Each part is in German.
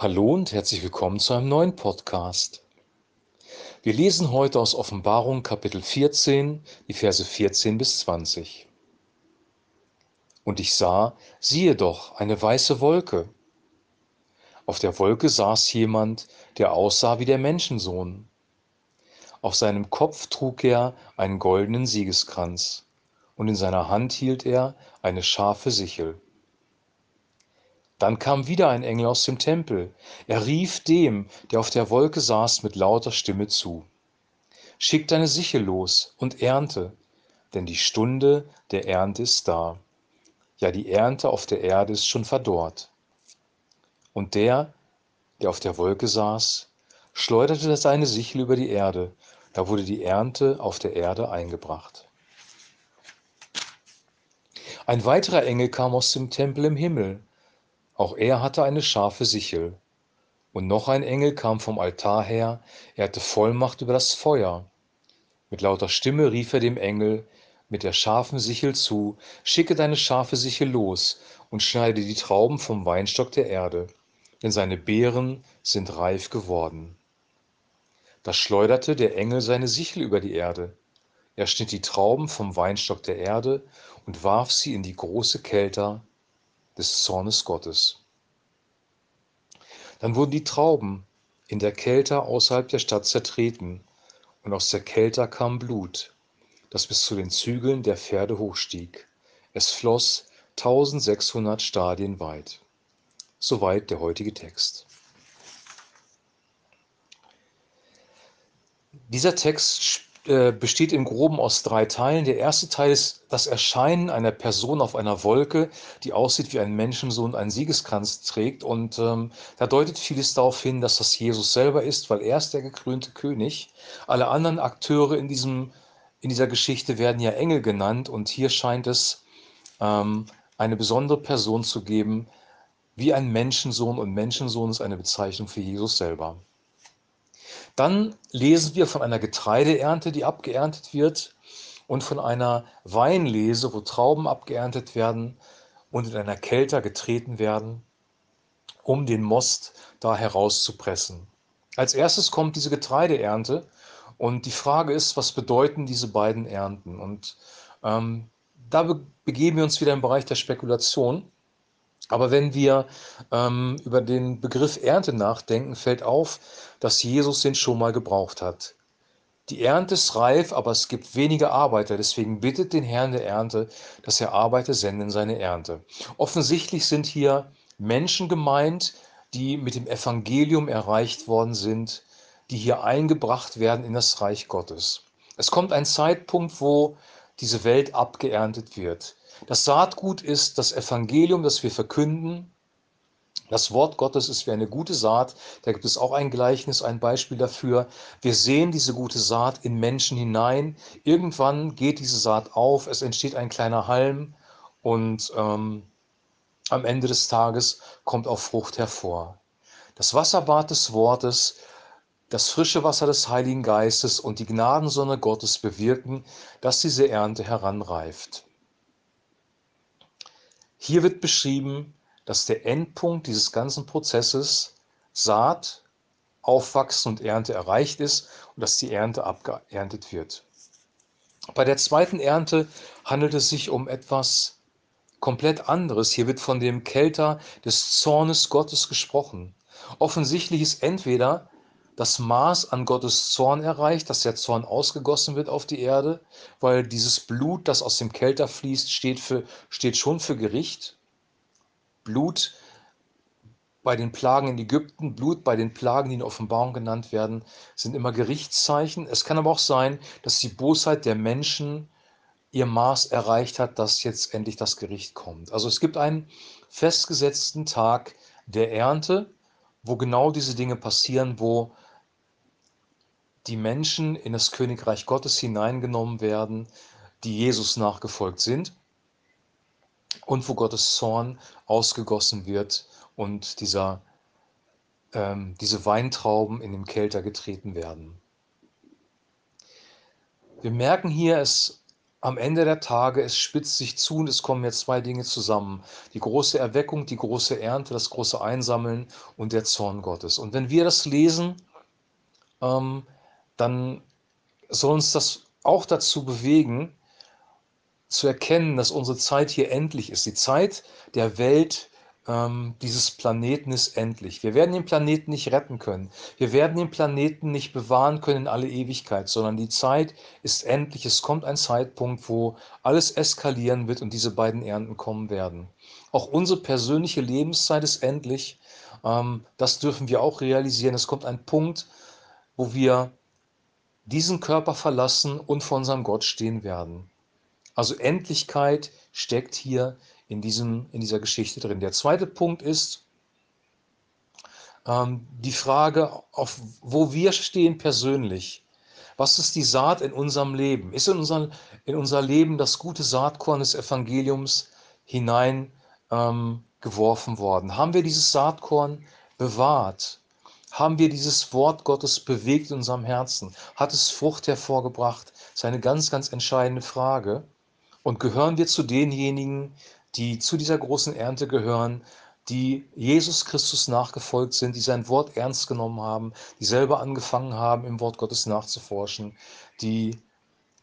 Hallo und herzlich willkommen zu einem neuen Podcast. Wir lesen heute aus Offenbarung Kapitel 14, die Verse 14 bis 20. Und ich sah, siehe doch, eine weiße Wolke. Auf der Wolke saß jemand, der aussah wie der Menschensohn. Auf seinem Kopf trug er einen goldenen Siegeskranz, und in seiner Hand hielt er eine scharfe Sichel. Dann kam wieder ein Engel aus dem Tempel. Er rief dem, der auf der Wolke saß, mit lauter Stimme zu. Schick deine Sichel los und ernte, denn die Stunde der Ernte ist da. Ja, die Ernte auf der Erde ist schon verdorrt. Und der, der auf der Wolke saß, schleuderte seine Sichel über die Erde. Da wurde die Ernte auf der Erde eingebracht. Ein weiterer Engel kam aus dem Tempel im Himmel auch er hatte eine scharfe Sichel. Und noch ein Engel kam vom Altar her, er hatte Vollmacht über das Feuer. Mit lauter Stimme rief er dem Engel mit der scharfen Sichel zu, schicke deine scharfe Sichel los und schneide die Trauben vom Weinstock der Erde, denn seine Beeren sind reif geworden. Da schleuderte der Engel seine Sichel über die Erde. Er schnitt die Trauben vom Weinstock der Erde und warf sie in die große Kelter des Zornes Gottes. Dann wurden die Trauben in der Kälte außerhalb der Stadt zertreten, und aus der Kälte kam Blut, das bis zu den Zügeln der Pferde hochstieg. Es floss 1600 Stadien weit. Soweit der heutige Text. Dieser Text äh, besteht im Groben aus drei Teilen. Der erste Teil ist das Erscheinen einer Person auf einer Wolke, die aussieht wie ein Menschensohn, einen Siegeskranz trägt. Und ähm, da deutet vieles darauf hin, dass das Jesus selber ist, weil er ist der gekrönte König. Alle anderen Akteure in, diesem, in dieser Geschichte werden ja Engel genannt. Und hier scheint es ähm, eine besondere Person zu geben, wie ein Menschensohn. Und Menschensohn ist eine Bezeichnung für Jesus selber. Dann lesen wir von einer Getreideernte, die abgeerntet wird, und von einer Weinlese, wo Trauben abgeerntet werden und in einer Kelter getreten werden, um den Most da herauszupressen. Als erstes kommt diese Getreideernte und die Frage ist, was bedeuten diese beiden Ernten? Und ähm, da begeben wir uns wieder im Bereich der Spekulation. Aber wenn wir ähm, über den Begriff Ernte nachdenken, fällt auf, dass Jesus den schon mal gebraucht hat. Die Ernte ist reif, aber es gibt wenige Arbeiter. Deswegen bittet den Herrn der Ernte, dass er Arbeiter senden in seine Ernte. Offensichtlich sind hier Menschen gemeint, die mit dem Evangelium erreicht worden sind, die hier eingebracht werden in das Reich Gottes. Es kommt ein Zeitpunkt, wo diese Welt abgeerntet wird. Das Saatgut ist das Evangelium, das wir verkünden. Das Wort Gottes ist wie eine gute Saat. Da gibt es auch ein Gleichnis, ein Beispiel dafür. Wir sehen diese gute Saat in Menschen hinein. Irgendwann geht diese Saat auf, es entsteht ein kleiner Halm und ähm, am Ende des Tages kommt auch Frucht hervor. Das Wasserbad des Wortes, das frische Wasser des Heiligen Geistes und die Gnadensonne Gottes bewirken, dass diese Ernte heranreift. Hier wird beschrieben, dass der Endpunkt dieses ganzen Prozesses Saat, Aufwachsen und Ernte erreicht ist und dass die Ernte abgeerntet wird. Bei der zweiten Ernte handelt es sich um etwas komplett anderes. Hier wird von dem Kelter des Zornes Gottes gesprochen. Offensichtlich ist entweder das Maß an Gottes Zorn erreicht, dass der Zorn ausgegossen wird auf die Erde, weil dieses Blut, das aus dem Kelter fließt, steht, für, steht schon für Gericht. Blut bei den Plagen in Ägypten, Blut bei den Plagen, die in Offenbarung genannt werden, sind immer Gerichtszeichen. Es kann aber auch sein, dass die Bosheit der Menschen ihr Maß erreicht hat, dass jetzt endlich das Gericht kommt. Also es gibt einen festgesetzten Tag der Ernte, wo genau diese Dinge passieren, wo die Menschen in das Königreich Gottes hineingenommen werden, die Jesus nachgefolgt sind und wo Gottes Zorn ausgegossen wird und dieser, ähm, diese Weintrauben in den Kelter getreten werden. Wir merken hier, es am Ende der Tage, es spitzt sich zu und es kommen jetzt zwei Dinge zusammen. Die große Erweckung, die große Ernte, das große Einsammeln und der Zorn Gottes. Und wenn wir das lesen, ähm, dann soll uns das auch dazu bewegen, zu erkennen, dass unsere Zeit hier endlich ist. Die Zeit der Welt ähm, dieses Planeten ist endlich. Wir werden den Planeten nicht retten können. Wir werden den Planeten nicht bewahren können in alle Ewigkeit, sondern die Zeit ist endlich. Es kommt ein Zeitpunkt, wo alles eskalieren wird und diese beiden Ernten kommen werden. Auch unsere persönliche Lebenszeit ist endlich. Ähm, das dürfen wir auch realisieren. Es kommt ein Punkt, wo wir diesen Körper verlassen und vor unserem Gott stehen werden. Also Endlichkeit steckt hier in, diesem, in dieser Geschichte drin. Der zweite Punkt ist ähm, die Frage, auf wo wir stehen persönlich. Was ist die Saat in unserem Leben? Ist in, unser, in unser Leben das gute Saatkorn des Evangeliums hinein ähm, worden? Haben wir dieses Saatkorn bewahrt? Haben wir dieses Wort Gottes bewegt in unserem Herzen? Hat es Frucht hervorgebracht? Das ist eine ganz, ganz entscheidende Frage. Und gehören wir zu denjenigen, die zu dieser großen Ernte gehören, die Jesus Christus nachgefolgt sind, die sein Wort ernst genommen haben, die selber angefangen haben, im Wort Gottes nachzuforschen, die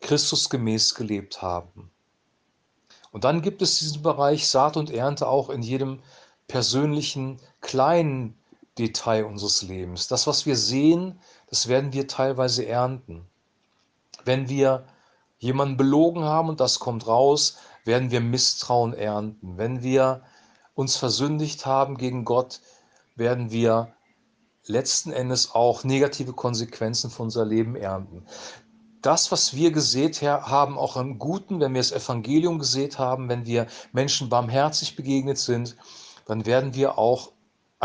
Christus gemäß gelebt haben. Und dann gibt es diesen Bereich Saat und Ernte auch in jedem persönlichen kleinen Detail unseres Lebens. Das, was wir sehen, das werden wir teilweise ernten. Wenn wir jemanden belogen haben und das kommt raus, werden wir Misstrauen ernten. Wenn wir uns versündigt haben gegen Gott, werden wir letzten Endes auch negative Konsequenzen für unser Leben ernten. Das, was wir gesät haben, auch im Guten, wenn wir das Evangelium gesät haben, wenn wir Menschen barmherzig begegnet sind, dann werden wir auch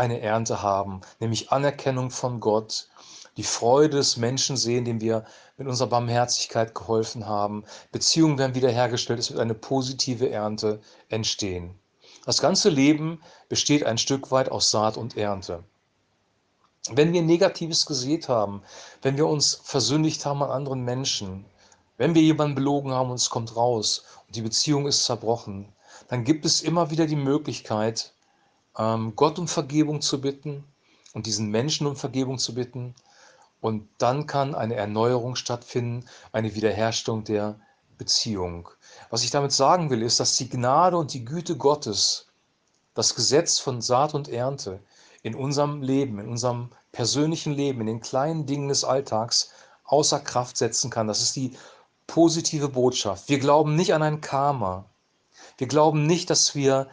eine Ernte haben, nämlich Anerkennung von Gott, die Freude des Menschen sehen, dem wir mit unserer Barmherzigkeit geholfen haben. Beziehungen werden wiederhergestellt, es wird eine positive Ernte entstehen. Das ganze Leben besteht ein Stück weit aus Saat und Ernte. Wenn wir Negatives gesät haben, wenn wir uns versündigt haben an anderen Menschen, wenn wir jemanden belogen haben und es kommt raus und die Beziehung ist zerbrochen, dann gibt es immer wieder die Möglichkeit, Gott um Vergebung zu bitten und diesen Menschen um Vergebung zu bitten und dann kann eine Erneuerung stattfinden, eine Wiederherstellung der Beziehung. Was ich damit sagen will, ist, dass die Gnade und die Güte Gottes, das Gesetz von Saat und Ernte in unserem Leben, in unserem persönlichen Leben, in den kleinen Dingen des Alltags außer Kraft setzen kann. Das ist die positive Botschaft. Wir glauben nicht an ein Karma. Wir glauben nicht, dass wir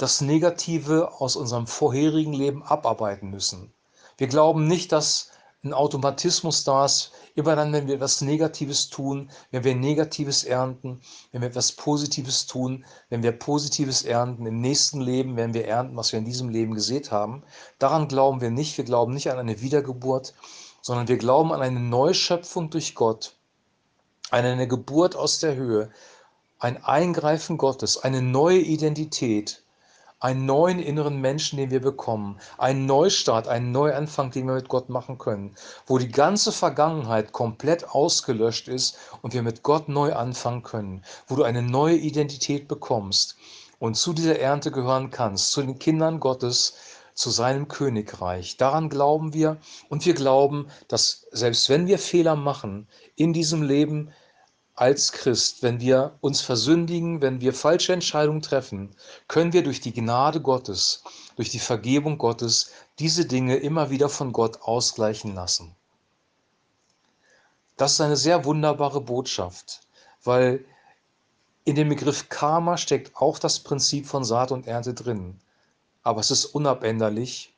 das Negative aus unserem vorherigen Leben abarbeiten müssen. Wir glauben nicht, dass ein Automatismus da ist. Immer dann, wenn wir etwas Negatives tun, wenn wir Negatives ernten, wenn wir etwas Positives tun, wenn wir Positives ernten, im nächsten Leben werden wir ernten, was wir in diesem Leben gesät haben. Daran glauben wir nicht. Wir glauben nicht an eine Wiedergeburt, sondern wir glauben an eine Neuschöpfung durch Gott, an eine Geburt aus der Höhe, ein Eingreifen Gottes, eine neue Identität, einen neuen inneren Menschen, den wir bekommen, einen Neustart, einen Neuanfang, den wir mit Gott machen können, wo die ganze Vergangenheit komplett ausgelöscht ist und wir mit Gott neu anfangen können, wo du eine neue Identität bekommst und zu dieser Ernte gehören kannst, zu den Kindern Gottes, zu seinem Königreich. Daran glauben wir. Und wir glauben, dass selbst wenn wir Fehler machen in diesem Leben, als Christ, wenn wir uns versündigen, wenn wir falsche Entscheidungen treffen, können wir durch die Gnade Gottes, durch die Vergebung Gottes diese Dinge immer wieder von Gott ausgleichen lassen. Das ist eine sehr wunderbare Botschaft, weil in dem Begriff Karma steckt auch das Prinzip von Saat und Ernte drin. Aber es ist unabänderlich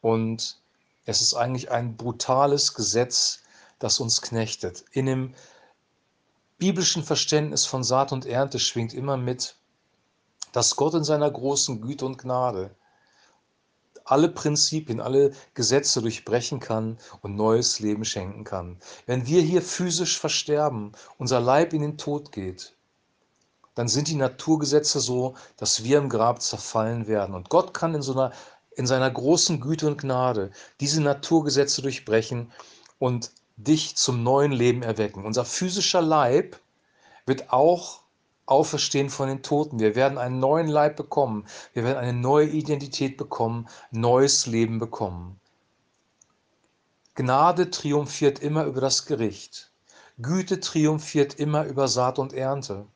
und es ist eigentlich ein brutales Gesetz, das uns knechtet. In dem biblischen Verständnis von Saat und Ernte schwingt immer mit, dass Gott in seiner großen Güte und Gnade alle Prinzipien, alle Gesetze durchbrechen kann und neues Leben schenken kann. Wenn wir hier physisch versterben, unser Leib in den Tod geht, dann sind die Naturgesetze so, dass wir im Grab zerfallen werden. Und Gott kann in, so einer, in seiner großen Güte und Gnade diese Naturgesetze durchbrechen und dich zum neuen Leben erwecken. Unser physischer Leib wird auch auferstehen von den Toten. Wir werden einen neuen Leib bekommen. Wir werden eine neue Identität bekommen, neues Leben bekommen. Gnade triumphiert immer über das Gericht. Güte triumphiert immer über Saat und Ernte.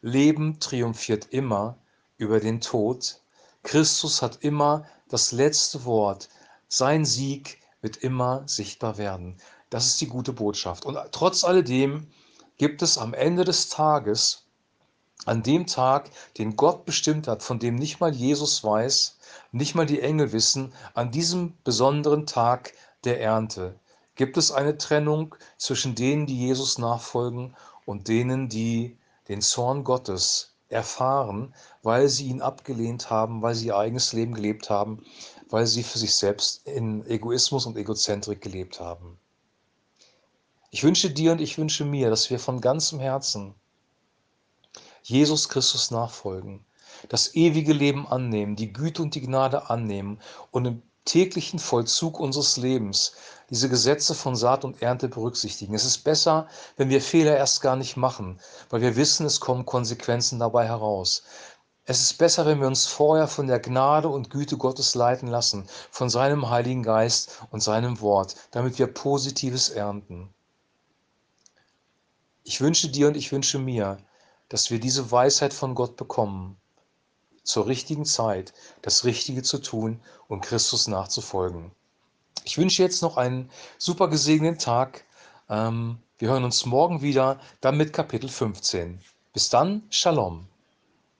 Leben triumphiert immer über den Tod. Christus hat immer das letzte Wort. Sein Sieg wird immer sichtbar werden. Das ist die gute Botschaft. Und trotz alledem gibt es am Ende des Tages, an dem Tag, den Gott bestimmt hat, von dem nicht mal Jesus weiß, nicht mal die Engel wissen, an diesem besonderen Tag der Ernte, gibt es eine Trennung zwischen denen, die Jesus nachfolgen und denen, die den Zorn Gottes erfahren, weil sie ihn abgelehnt haben, weil sie ihr eigenes Leben gelebt haben, weil sie für sich selbst in Egoismus und Egozentrik gelebt haben. Ich wünsche dir und ich wünsche mir, dass wir von ganzem Herzen Jesus Christus nachfolgen, das ewige Leben annehmen, die Güte und die Gnade annehmen und im täglichen Vollzug unseres Lebens diese Gesetze von Saat und Ernte berücksichtigen. Es ist besser, wenn wir Fehler erst gar nicht machen, weil wir wissen, es kommen Konsequenzen dabei heraus. Es ist besser, wenn wir uns vorher von der Gnade und Güte Gottes leiten lassen, von seinem Heiligen Geist und seinem Wort, damit wir Positives ernten. Ich wünsche dir und ich wünsche mir, dass wir diese Weisheit von Gott bekommen, zur richtigen Zeit das Richtige zu tun und Christus nachzufolgen. Ich wünsche jetzt noch einen super gesegneten Tag. Ähm, wir hören uns morgen wieder, dann mit Kapitel 15. Bis dann, Shalom.